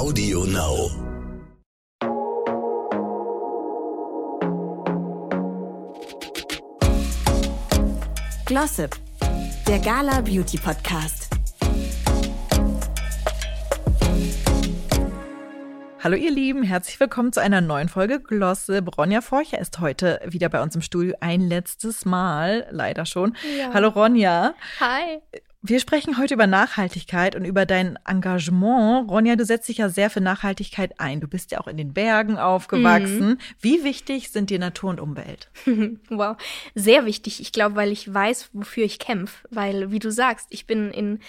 Audio Now. Glossip, der Gala Beauty Podcast. Hallo ihr Lieben, herzlich willkommen zu einer neuen Folge Glossip. Ronja Forcher ist heute wieder bei uns im Studio ein letztes Mal, leider schon. Ja. Hallo Ronja. Hi. Wir sprechen heute über Nachhaltigkeit und über dein Engagement. Ronja, du setzt dich ja sehr für Nachhaltigkeit ein. Du bist ja auch in den Bergen aufgewachsen. Mhm. Wie wichtig sind dir Natur und Umwelt? Wow, sehr wichtig. Ich glaube, weil ich weiß, wofür ich kämpfe. Weil, wie du sagst, ich bin in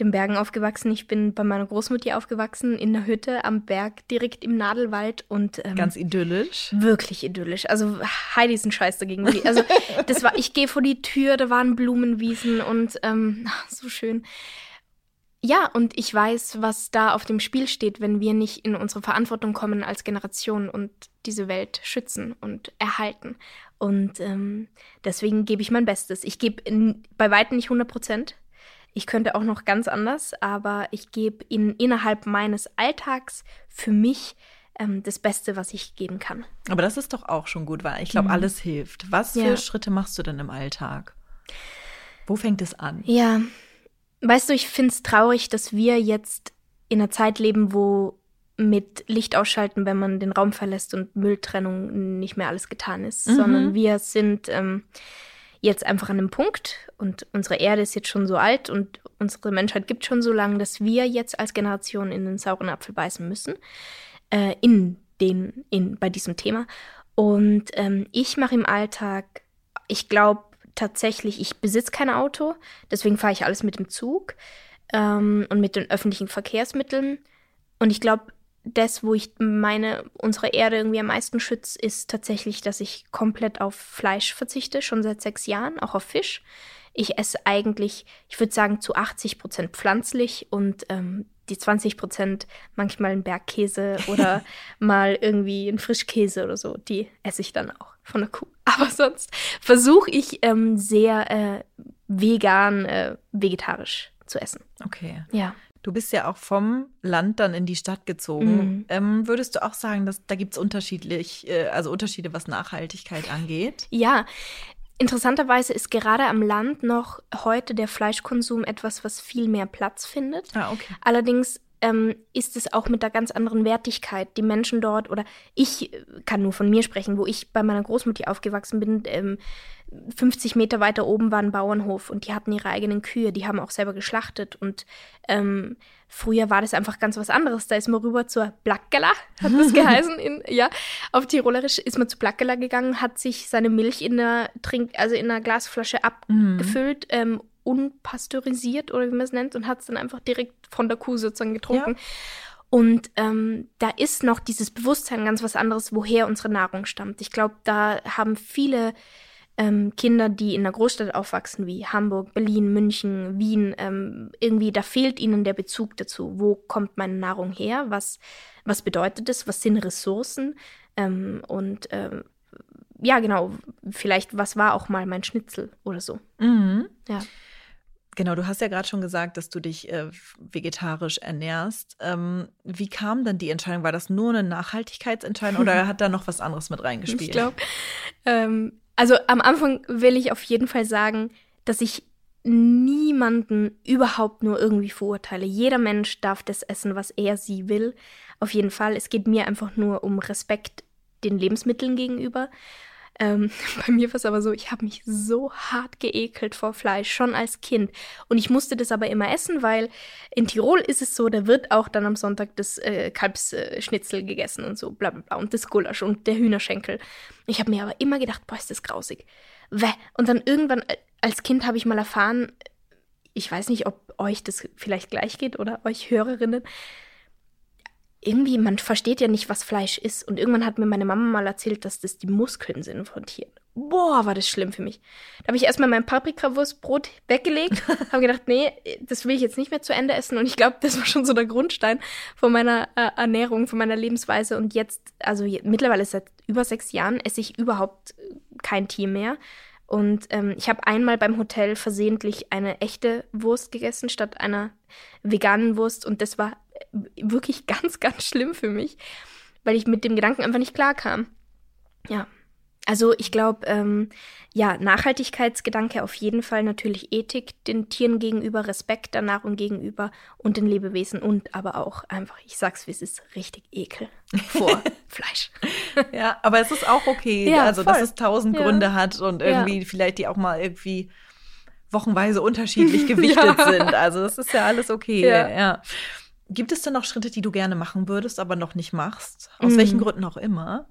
den Bergen aufgewachsen. Ich bin bei meiner Großmutter aufgewachsen, in der Hütte am Berg, direkt im Nadelwald und ähm, Ganz idyllisch. wirklich idyllisch. Also Heidi ist ein Scheiß dagegen. Also das war, ich gehe vor die Tür, da waren Blumenwiesen und ähm, so schön. Ja, und ich weiß, was da auf dem Spiel steht, wenn wir nicht in unsere Verantwortung kommen als Generation und diese Welt schützen und erhalten. Und ähm, deswegen gebe ich mein Bestes. Ich gebe bei weitem nicht 100 Prozent. Ich könnte auch noch ganz anders, aber ich gebe in, innerhalb meines Alltags für mich ähm, das Beste, was ich geben kann. Aber das ist doch auch schon gut, weil ich glaube, alles hilft. Was für Mhm. Ja. Schritte machst du denn im Alltag? Wo fängt es an? Ja, weißt du, ich finde es traurig, dass wir jetzt in einer Zeit leben, wo mit Licht ausschalten, wenn man den Raum verlässt und Mülltrennung nicht mehr alles getan ist, Mhm. sondern wir sind ähm, jetzt einfach an einem Punkt und unsere Erde ist jetzt schon so alt und unsere Menschheit gibt schon so lange, dass wir jetzt als Generation in den sauren Apfel beißen müssen, äh, in den, in, bei diesem Thema. Und ähm, ich mache im Alltag, ich glaube tatsächlich, ich besitze kein Auto, deswegen fahre ich alles mit dem Zug ähm, und mit den öffentlichen Verkehrsmitteln. Und ich glaube, das, wo ich meine, unsere Erde irgendwie am meisten schütze, ist tatsächlich, dass ich komplett auf Fleisch verzichte, schon seit sechs Jahren, auch auf Fisch. Ich esse eigentlich, ich würde sagen, zu 80 Prozent pflanzlich und ähm, die 20 Prozent manchmal einen Bergkäse oder mal irgendwie einen Frischkäse oder so, die esse ich dann auch von der Kuh. Aber sonst versuche ich ähm, sehr äh, vegan, äh, vegetarisch zu essen. Okay. Ja. Du bist ja auch vom Land dann in die Stadt gezogen. Mhm. Ähm, würdest du auch sagen, dass da gibt es unterschiedlich, äh, also Unterschiede, was Nachhaltigkeit angeht? Ja, interessanterweise ist gerade am Land noch heute der Fleischkonsum etwas, was viel mehr Platz findet. Ah, okay. Allerdings ähm, ist es auch mit einer ganz anderen Wertigkeit. Die Menschen dort, oder ich äh, kann nur von mir sprechen, wo ich bei meiner Großmutter aufgewachsen bin, ähm, 50 Meter weiter oben war ein Bauernhof und die hatten ihre eigenen Kühe, die haben auch selber geschlachtet und ähm, früher war das einfach ganz was anderes. Da ist man rüber zur Blackgala, hat das geheißen, in, ja, auf Tirolerisch ist man zu Blackgala gegangen, hat sich seine Milch in einer Trink, also in einer Glasflasche abgefüllt, ähm, unpasteurisiert oder wie man es nennt und hat es dann einfach direkt von der Kuh sozusagen getrunken. Und ähm, da ist noch dieses Bewusstsein ganz was anderes, woher unsere Nahrung stammt. Ich glaube, da haben viele ähm, Kinder, die in einer Großstadt aufwachsen, wie Hamburg, Berlin, München, Wien, ähm, irgendwie, da fehlt ihnen der Bezug dazu. Wo kommt meine Nahrung her? Was, was bedeutet es? Was sind Ressourcen? Ähm, und ähm, ja, genau, vielleicht, was war auch mal mein Schnitzel oder so. Mhm. Ja. Genau, du hast ja gerade schon gesagt, dass du dich äh, vegetarisch ernährst. Ähm, wie kam dann die Entscheidung? War das nur eine Nachhaltigkeitsentscheidung oder hat da noch was anderes mit reingespielt? Ich glaube, ähm, also am Anfang will ich auf jeden Fall sagen, dass ich niemanden überhaupt nur irgendwie verurteile. Jeder Mensch darf das essen, was er sie will. Auf jeden Fall. Es geht mir einfach nur um Respekt den Lebensmitteln gegenüber. Ähm, bei mir war es aber so, ich habe mich so hart geekelt vor Fleisch, schon als Kind. Und ich musste das aber immer essen, weil in Tirol ist es so, da wird auch dann am Sonntag das äh, Kalbsschnitzel gegessen und so, bla bla bla. Und das Gulasch und der Hühnerschenkel. Ich habe mir aber immer gedacht, boah, ist das grausig. Wäh. Und dann irgendwann äh, als Kind habe ich mal erfahren, ich weiß nicht, ob euch das vielleicht gleich geht oder euch Hörerinnen, irgendwie, man versteht ja nicht, was Fleisch ist. Und irgendwann hat mir meine Mama mal erzählt, dass das die Muskeln sind von Tieren. Boah, war das schlimm für mich. Da habe ich erstmal mein Paprikawurstbrot weggelegt, habe gedacht, nee, das will ich jetzt nicht mehr zu Ende essen. Und ich glaube, das war schon so der Grundstein von meiner äh, Ernährung, von meiner Lebensweise. Und jetzt, also je, mittlerweile seit über sechs Jahren, esse ich überhaupt kein Tier mehr. Und ähm, ich habe einmal beim Hotel versehentlich eine echte Wurst gegessen statt einer veganen Wurst. Und das war wirklich ganz, ganz schlimm für mich, weil ich mit dem Gedanken einfach nicht klar kam. Ja. Also ich glaube, ähm, ja, Nachhaltigkeitsgedanke auf jeden Fall natürlich Ethik den Tieren gegenüber, Respekt der Nahrung gegenüber und den Lebewesen und aber auch einfach, ich sag's wie es ist, richtig Ekel vor Fleisch. Ja, aber es ist auch okay, Ja, also voll. dass es tausend Ja. Gründe hat und irgendwie vielleicht die auch mal irgendwie wochenweise unterschiedlich gewichtet Ja. sind. Also das ist ja alles okay. Ja. Gibt es denn noch Schritte, die du gerne machen würdest, aber noch nicht machst? Aus Mm. welchen Gründen auch immer?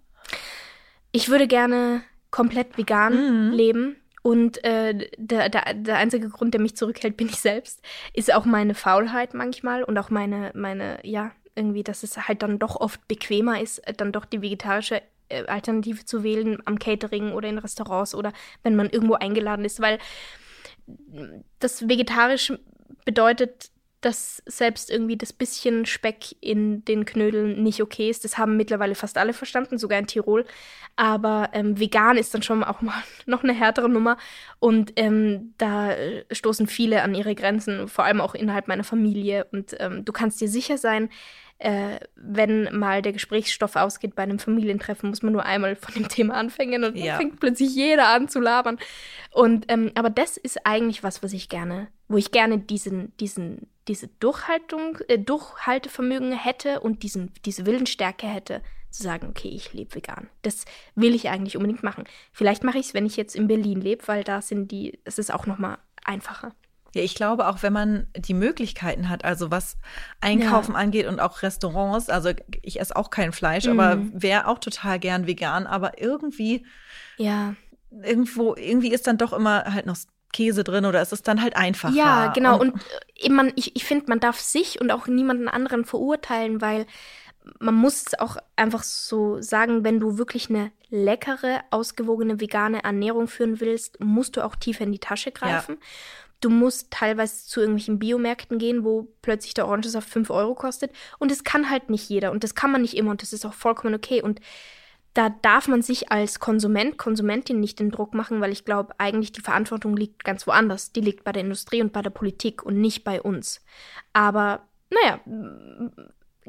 Ich würde gerne komplett vegan Mhm. leben. Und äh, der, der, der einzige Grund, der mich zurückhält, bin ich selbst, ist auch meine Faulheit manchmal und auch meine, meine, ja, irgendwie, dass es halt dann doch oft bequemer ist, dann doch die vegetarische äh, Alternative zu wählen am Catering oder in Restaurants oder wenn man irgendwo eingeladen ist, weil das vegetarisch bedeutet, dass selbst irgendwie das bisschen Speck in den Knödeln nicht okay ist. Das haben mittlerweile fast alle verstanden, sogar in Tirol. Aber ähm, vegan ist dann schon auch mal noch eine härtere Nummer. Und ähm, da äh, stoßen viele an ihre Grenzen, vor allem auch innerhalb meiner Familie. Und ähm, du kannst dir sicher sein, äh, wenn mal der Gesprächsstoff ausgeht bei einem Familientreffen, muss man nur einmal von dem Thema anfangen und Ja. dann fängt plötzlich jeder an zu labern. Und ähm, aber das ist eigentlich was, was ich gerne, wo ich gerne diesen, diesen, diese Durchhaltung, äh, Durchhaltevermögen hätte und diesen, diese Willensstärke hätte, zu sagen, okay, ich lebe vegan. Das will ich eigentlich unbedingt machen. Vielleicht mache ich es, wenn ich jetzt in Berlin lebe, weil da sind die, es ist auch noch mal einfacher. Ja, ich glaube auch, wenn man die Möglichkeiten hat, also was Einkaufen angeht und auch Restaurants, also ich esse auch kein Fleisch, aber Mhm. wäre auch total gern vegan, aber irgendwie, Ja. irgendwo, irgendwie ist dann doch immer halt noch Käse drin oder es ist dann halt einfacher. Ja, genau. Und, äh, man, ich, ich finde, man darf sich und auch niemanden anderen verurteilen, weil man muss es auch einfach so sagen, wenn du wirklich eine leckere, ausgewogene vegane Ernährung führen willst, musst du auch tiefer in die Tasche greifen. Du musst teilweise zu irgendwelchen Biomärkten gehen, wo plötzlich der Orangensaft 5 Euro kostet. Und das kann halt nicht jeder. Und das kann man nicht immer. Und das ist auch vollkommen okay. Und da darf man sich als Konsument, Konsumentin nicht den Druck machen, weil ich glaube, eigentlich die Verantwortung liegt ganz woanders. Die liegt bei der Industrie und bei der Politik und nicht bei uns. Aber naja,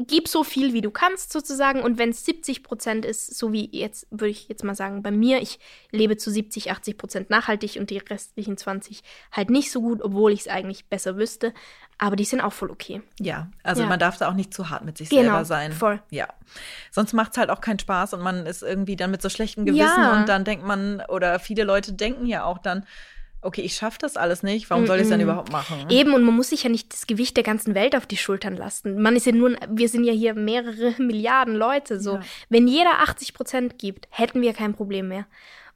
gib so viel, wie du kannst sozusagen. Und wenn es 70 Prozent ist, so wie jetzt, würde ich jetzt mal sagen, bei mir, ich lebe zu 70, 80 Prozent nachhaltig und die restlichen 20 halt nicht so gut, obwohl ich es eigentlich besser wüsste. Aber die sind auch voll okay. Ja, also Ja. man darf da auch nicht zu hart mit sich Genau, selber sein. voll. Ja. Sonst macht es halt auch keinen Spaß und man ist irgendwie dann mit so schlechtem Gewissen Ja. und dann denkt man, oder viele Leute denken ja auch dann, okay, ich schaffe das alles nicht, warum soll ich es denn Mm-mm. überhaupt machen? Eben, und man muss sich ja nicht das Gewicht der ganzen Welt auf die Schultern lasten. Man ist ja nur, wir sind ja hier mehrere Milliarden Leute. So, Ja. wenn jeder 80 Prozent gibt, hätten wir kein Problem mehr.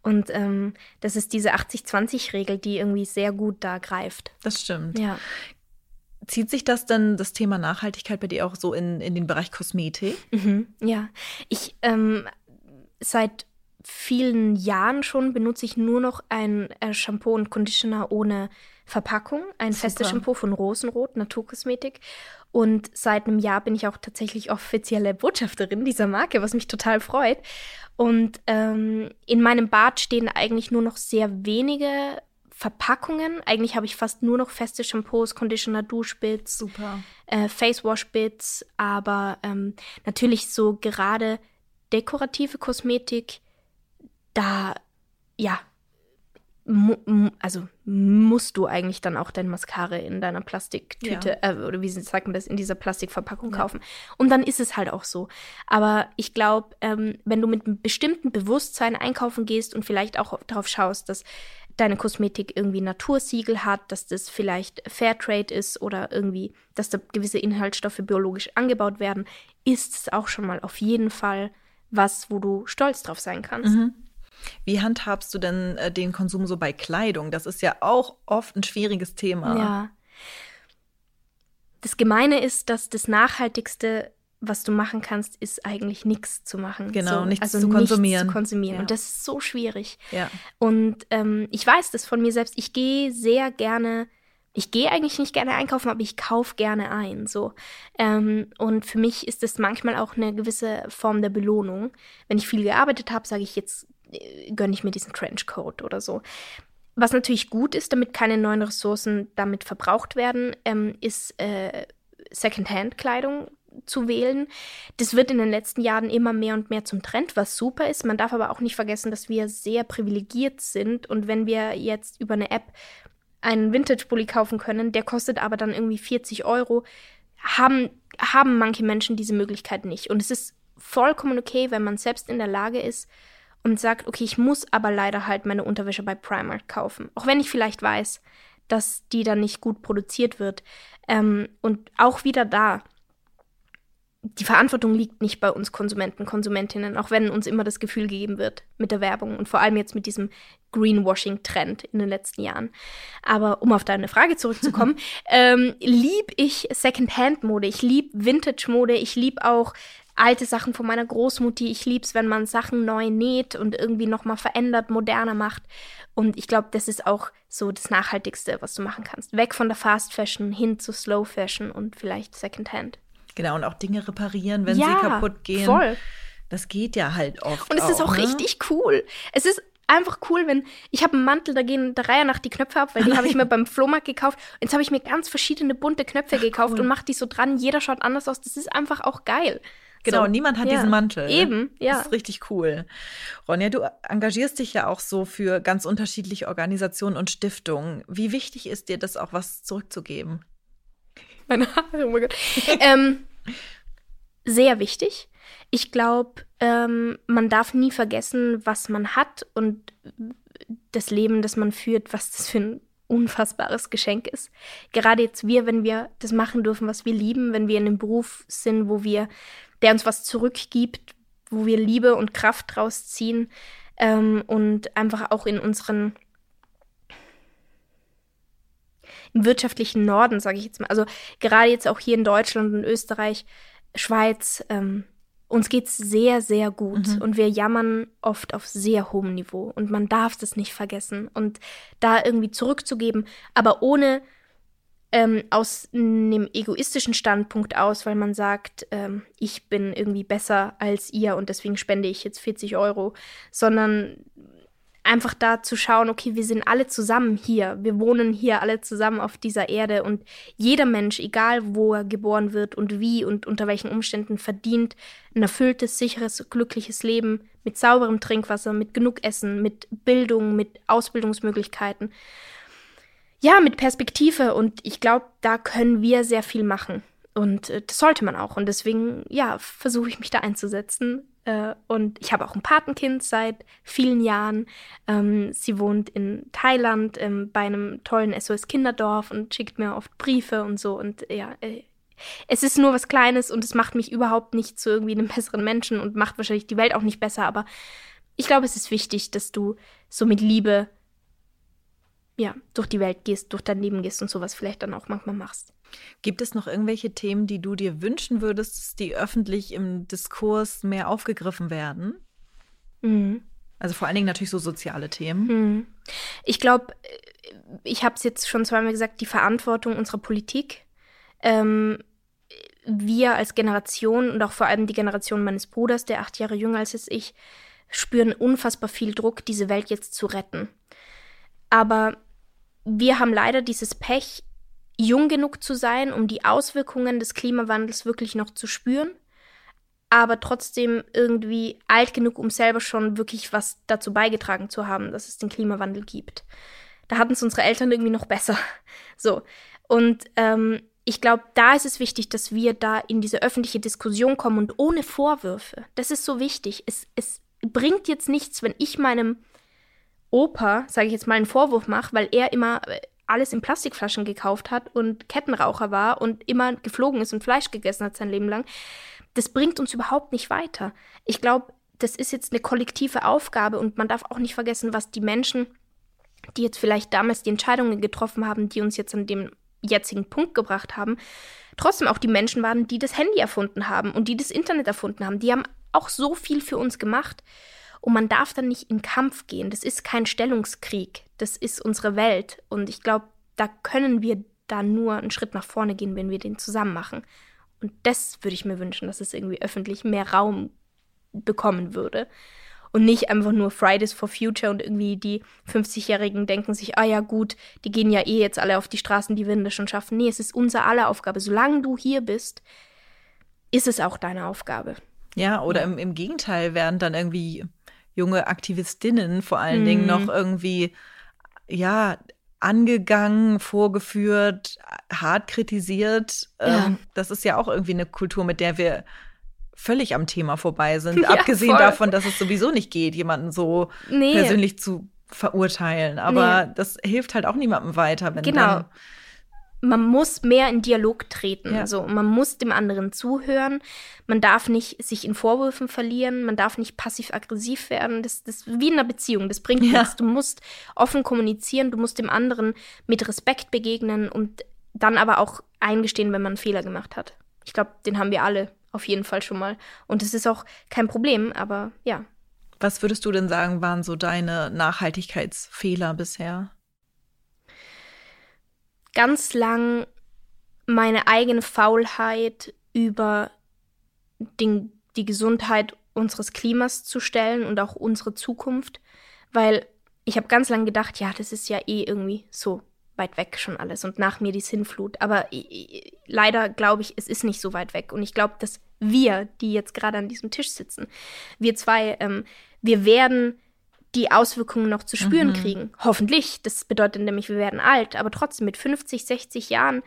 Und ähm, das ist diese 80-20-Regel, die irgendwie sehr gut da greift. Das stimmt. Ja. Zieht sich das denn, das Thema Nachhaltigkeit bei dir auch so in, in den Bereich Kosmetik? Mhm, ja. Ich, ähm, seit vielen Jahren schon benutze ich nur noch ein äh, Shampoo und Conditioner ohne Verpackung. Ein Super. festes Shampoo von Rosenrot, Naturkosmetik. Und seit einem Jahr bin ich auch tatsächlich offizielle Botschafterin dieser Marke, was mich total freut. Und ähm, in meinem Bad stehen eigentlich nur noch sehr wenige Verpackungen. Eigentlich habe ich fast nur noch feste Shampoos, Conditioner, Duschbits, Super. äh, Face Wash Bits, aber ähm, natürlich so gerade dekorative Kosmetik, da ja, also musst du eigentlich dann auch dein Mascara in deiner Plastiktüte äh, oder wie sagt man das in dieser Plastikverpackung Ja. kaufen und dann ist es halt auch so. Aber ich glaube, ähm, wenn du mit einem bestimmten Bewusstsein einkaufen gehst und vielleicht auch darauf schaust, dass deine Kosmetik irgendwie Natursiegel hat, dass das vielleicht Fairtrade ist oder irgendwie, dass da gewisse Inhaltsstoffe biologisch angebaut werden, ist es auch schon mal auf jeden Fall was, wo du stolz drauf sein kannst. Mhm. Wie handhabst du denn äh, den Konsum so bei Kleidung? Das ist ja auch oft ein schwieriges Thema. Ja. Das Gemeine ist, dass das Nachhaltigste, was du machen kannst, ist eigentlich nichts zu machen. Genau, nichts also zu konsumieren. Nichts zu konsumieren. Ja. Und das ist so schwierig. Ja. Und ähm, ich weiß das von mir selbst. Ich gehe sehr gerne, ich gehe eigentlich nicht gerne einkaufen, aber ich kaufe gerne ein. So. Ähm, und für mich ist das manchmal auch eine gewisse Form der Belohnung. Wenn ich viel gearbeitet habe, sage ich jetzt, gönne ich mir diesen Trenchcoat oder so. Was natürlich gut ist, damit keine neuen Ressourcen damit verbraucht werden, ähm, ist äh, Secondhand-Kleidung. zu wählen. Das wird in den letzten Jahren immer mehr und mehr zum Trend, was super ist. Man darf aber auch nicht vergessen, dass wir sehr privilegiert sind und wenn wir jetzt über eine App einen Vintage-Bully kaufen können, der kostet aber dann irgendwie 40 Euro, haben, haben manche Menschen diese Möglichkeit nicht. Und es ist vollkommen okay, wenn man selbst in der Lage ist und sagt, okay, ich muss aber leider halt meine Unterwäsche bei Primark kaufen. Auch wenn ich vielleicht weiß, dass die dann nicht gut produziert wird. Ähm, und auch wieder da, die Verantwortung liegt nicht bei uns Konsumenten, Konsumentinnen, auch wenn uns immer das Gefühl gegeben wird mit der Werbung und vor allem jetzt mit diesem Greenwashing-Trend in den letzten Jahren. Aber um auf deine Frage zurückzukommen, ähm, lieb ich Secondhand-Mode, ich lieb Vintage-Mode, ich lieb auch alte Sachen von meiner Großmutti. Ich lieb's, wenn man Sachen neu näht und irgendwie nochmal verändert, moderner macht. Und ich glaube, das ist auch so das Nachhaltigste, was du machen kannst. Weg von der Fast Fashion hin zu Slow Fashion und vielleicht Secondhand. Genau, und auch Dinge reparieren, wenn ja, sie kaputt gehen. Voll. Das geht ja halt oft. Und es ist auch ne? richtig cool. Es ist einfach cool, wenn ich habe einen Mantel, da gehen der Reihe nach die Knöpfe ab, weil die habe ich mir beim Flohmarkt gekauft. Und jetzt habe ich mir ganz verschiedene bunte Knöpfe gekauft cool. und mache die so dran. Jeder schaut anders aus. Das ist einfach auch geil. Genau, so. niemand hat Ja. diesen Mantel. Eben, ja. Das ist richtig cool. Ronja, du engagierst dich ja auch so für ganz unterschiedliche Organisationen und Stiftungen. Wie wichtig ist dir das auch, was zurückzugeben? Meine Haare, oh mein Gott. ähm, sehr wichtig. Ich glaube, ähm, man darf nie vergessen, was man hat und das Leben, das man führt, was das für ein unfassbares Geschenk ist. Gerade jetzt wir, wenn wir das machen dürfen, was wir lieben, wenn wir in einem Beruf sind, wo wir, der uns was zurückgibt, wo wir Liebe und Kraft draus ziehen ähm, und einfach auch in unseren im wirtschaftlichen Norden, sage ich jetzt mal. Also gerade jetzt auch hier in Deutschland und Österreich, Schweiz, ähm, uns geht's sehr, sehr gut Mhm. und wir jammern oft auf sehr hohem Niveau und man darf das nicht vergessen und da irgendwie zurückzugeben, aber ohne ähm, aus einem egoistischen Standpunkt aus, weil man sagt, ähm, ich bin irgendwie besser als ihr und deswegen spende ich jetzt 40 Euro, sondern einfach da zu schauen, okay, wir sind alle zusammen hier, wir wohnen hier alle zusammen auf dieser Erde und jeder Mensch, egal wo er geboren wird und wie und unter welchen Umständen, verdient ein erfülltes, sicheres, glückliches Leben mit sauberem Trinkwasser, mit genug Essen, mit Bildung, mit Ausbildungsmöglichkeiten. Ja, mit Perspektive und ich glaube, da können wir sehr viel machen. Und äh, das sollte man auch. Und deswegen, ja, versuche ich mich da einzusetzen. Äh, und ich habe auch ein Patenkind seit vielen Jahren. Ähm, sie wohnt in Thailand ähm, bei einem tollen SOS-Kinderdorf und schickt mir oft Briefe und so. Und ja, äh, es ist nur was Kleines und es macht mich überhaupt nicht zu irgendwie einem besseren Menschen und macht wahrscheinlich die Welt auch nicht besser. Aber ich glaube, es ist wichtig, dass du so mit Liebe ja, durch die Welt gehst, durch dein Leben gehst und sowas vielleicht dann auch manchmal machst. Gibt es noch irgendwelche Themen, die du dir wünschen würdest, die öffentlich im Diskurs mehr aufgegriffen werden? Mhm. Also vor allen Dingen natürlich so soziale Themen. Mhm. Ich glaube, ich habe es jetzt schon zweimal gesagt, die Verantwortung unserer Politik. Ähm, wir als Generation und auch vor allem die Generation meines Bruders, der acht Jahre jünger als ist ich, spüren unfassbar viel Druck, diese Welt jetzt zu retten. Aber wir haben leider dieses Pech, jung genug zu sein, um die Auswirkungen des Klimawandels wirklich noch zu spüren, aber trotzdem irgendwie alt genug, um selber schon wirklich was dazu beigetragen zu haben, dass es den Klimawandel gibt. Da hatten es unsere Eltern irgendwie noch besser. So. Und ähm, ich glaube, da ist es wichtig, dass wir da in diese öffentliche Diskussion kommen und ohne Vorwürfe. Das ist so wichtig. Es, es bringt jetzt nichts, wenn ich meinem Opa, sage ich jetzt mal, einen Vorwurf mache, weil er immer äh, alles in Plastikflaschen gekauft hat und Kettenraucher war und immer geflogen ist und Fleisch gegessen hat sein Leben lang. Das bringt uns überhaupt nicht weiter. Ich glaube, das ist jetzt eine kollektive Aufgabe und man darf auch nicht vergessen, was die Menschen, die jetzt vielleicht damals die Entscheidungen getroffen haben, die uns jetzt an dem jetzigen Punkt gebracht haben, trotzdem auch die Menschen waren, die das Handy erfunden haben und die das Internet erfunden haben. Die haben auch so viel für uns gemacht. Und man darf dann nicht in Kampf gehen. Das ist kein Stellungskrieg. Das ist unsere Welt. Und ich glaube, da können wir da nur einen Schritt nach vorne gehen, wenn wir den zusammen machen. Und das würde ich mir wünschen, dass es irgendwie öffentlich mehr Raum bekommen würde. Und nicht einfach nur Fridays for Future und irgendwie die 50-Jährigen denken sich, ah ja gut, die gehen ja eh jetzt alle auf die Straßen, die Winde schon schaffen. Nee, es ist unser aller Aufgabe. Solange du hier bist, ist es auch deine Aufgabe. Ja, oder. Im, im Gegenteil werden dann irgendwie junge Aktivistinnen vor allen mhm. Dingen noch irgendwie, ja, angegangen, vorgeführt, hart kritisiert. Ja. Ähm, das ist ja auch irgendwie eine Kultur, mit der wir völlig am Thema vorbei sind. Ja, Abgesehen voll. davon, dass es sowieso nicht geht, jemanden so nee. persönlich zu verurteilen. Aber nee. das hilft halt auch niemandem weiter, wenn genau. dann man muss mehr in Dialog treten. Ja. Also man muss dem anderen zuhören. Man darf nicht sich in Vorwürfen verlieren. Man darf nicht passiv-aggressiv werden. Das, das ist wie in einer Beziehung. Das bringt ja. nichts. Du musst offen kommunizieren. Du musst dem anderen mit Respekt begegnen und dann aber auch eingestehen, wenn man einen Fehler gemacht hat. Ich glaube, den haben wir alle auf jeden Fall schon mal. Und es ist auch kein Problem, aber ja. Was würdest du denn sagen, waren so deine Nachhaltigkeitsfehler bisher? Ganz lang meine eigene Faulheit über den, die Gesundheit unseres Klimas zu stellen und auch unsere Zukunft, weil ich habe ganz lang gedacht, ja, das ist ja eh irgendwie so weit weg schon alles und nach mir die Sinnflut. Aber leider glaube ich, es ist nicht so weit weg. Und ich glaube, dass wir, die jetzt gerade an diesem Tisch sitzen, wir zwei, ähm, wir werden die Auswirkungen noch zu spüren mhm. kriegen. Hoffentlich. Das bedeutet nämlich, wir werden alt. Aber trotzdem, mit 50, 60 Jahren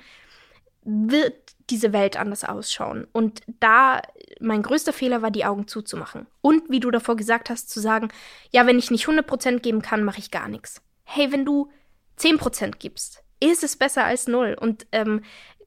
wird diese Welt anders ausschauen. Und da, mein größter Fehler war, die Augen zuzumachen. Und wie du davor gesagt hast, zu sagen, ja, wenn ich nicht 100% geben kann, mache ich gar nichts. Hey, wenn du 10% gibst, ist es besser als null. Und ähm,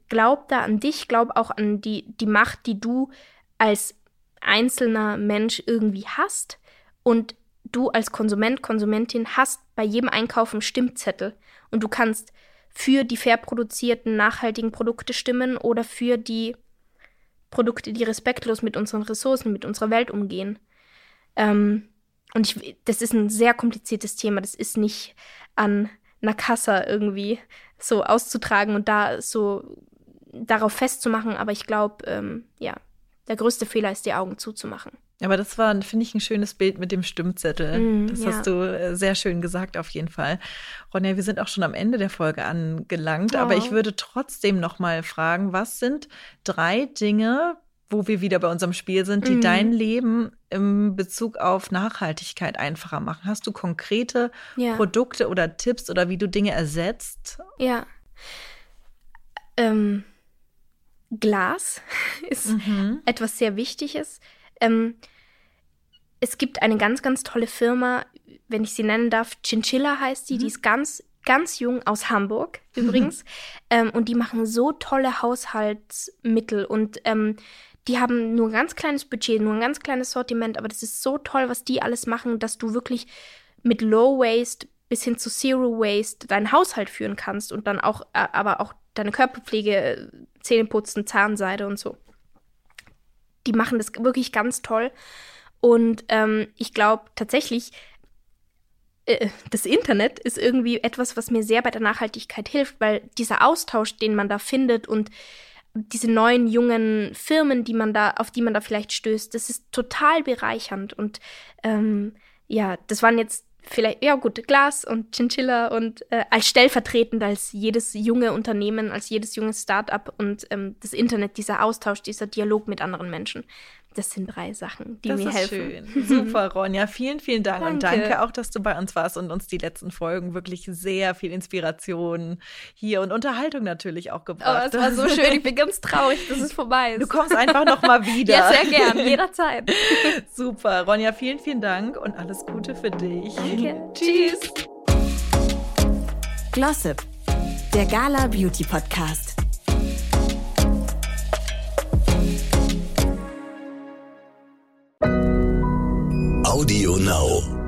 glaub da an dich, glaub auch an die, die Macht, die du als einzelner Mensch irgendwie hast. Und du als Konsument, Konsumentin hast bei jedem Einkauf einen Stimmzettel. Und du kannst für die fair produzierten, nachhaltigen Produkte stimmen oder für die Produkte, die respektlos mit unseren Ressourcen, mit unserer Welt umgehen. Ähm, und ich, das ist ein sehr kompliziertes Thema. Das ist nicht an einer Kasse irgendwie so auszutragen und da so darauf festzumachen. Aber ich glaube, ähm, ja, der größte Fehler ist, die Augen zuzumachen. Aber das war, finde ich, ein schönes Bild mit dem Stimmzettel. Mm, das ja. hast du äh, sehr schön gesagt, auf jeden Fall. Ronja, wir sind auch schon am Ende der Folge angelangt, oh. aber ich würde trotzdem noch mal fragen, was sind drei Dinge, wo wir wieder bei unserem Spiel sind, die mm. dein Leben im Bezug auf Nachhaltigkeit einfacher machen? Hast du konkrete ja. Produkte oder Tipps oder wie du Dinge ersetzt? Ja. Ähm, Glas ist mhm. etwas sehr Wichtiges. Ähm, es gibt eine ganz, ganz tolle Firma, wenn ich sie nennen darf, Chinchilla heißt sie, mhm. die ist ganz, ganz jung aus Hamburg übrigens. ähm, und die machen so tolle Haushaltsmittel und ähm, die haben nur ein ganz kleines Budget, nur ein ganz kleines Sortiment, aber das ist so toll, was die alles machen, dass du wirklich mit Low Waste bis hin zu Zero Waste deinen Haushalt führen kannst und dann auch, äh, aber auch deine Körperpflege, Zähneputzen, Zahnseide und so die machen das wirklich ganz toll. Und ähm, ich glaube tatsächlich, äh, das Internet ist irgendwie etwas, was mir sehr bei der Nachhaltigkeit hilft, weil dieser Austausch, den man da findet und diese neuen jungen Firmen, die man da, auf die man da vielleicht stößt, das ist total bereichernd. Und ähm, ja, das waren jetzt vielleicht, ja gut, Glas und Chinchilla und äh, als stellvertretend als jedes junge Unternehmen, als jedes junge Start-up und ähm, das Internet, dieser Austausch, dieser Dialog mit anderen Menschen. Das sind drei Sachen, die das mir helfen. Schön. Super, Ronja. Vielen, vielen Dank. Danke. Und danke auch, dass du bei uns warst und uns die letzten Folgen wirklich sehr viel Inspiration hier und Unterhaltung natürlich auch gebracht hast. Oh, es war so schön. Ich bin ganz traurig, dass es vorbei ist. Du kommst einfach noch mal wieder. ja, sehr gern. Jederzeit. Super. Ronja, vielen, vielen Dank und alles Gute für dich. Danke. Tschüss. Glossip, der Gala Beauty Podcast. Now.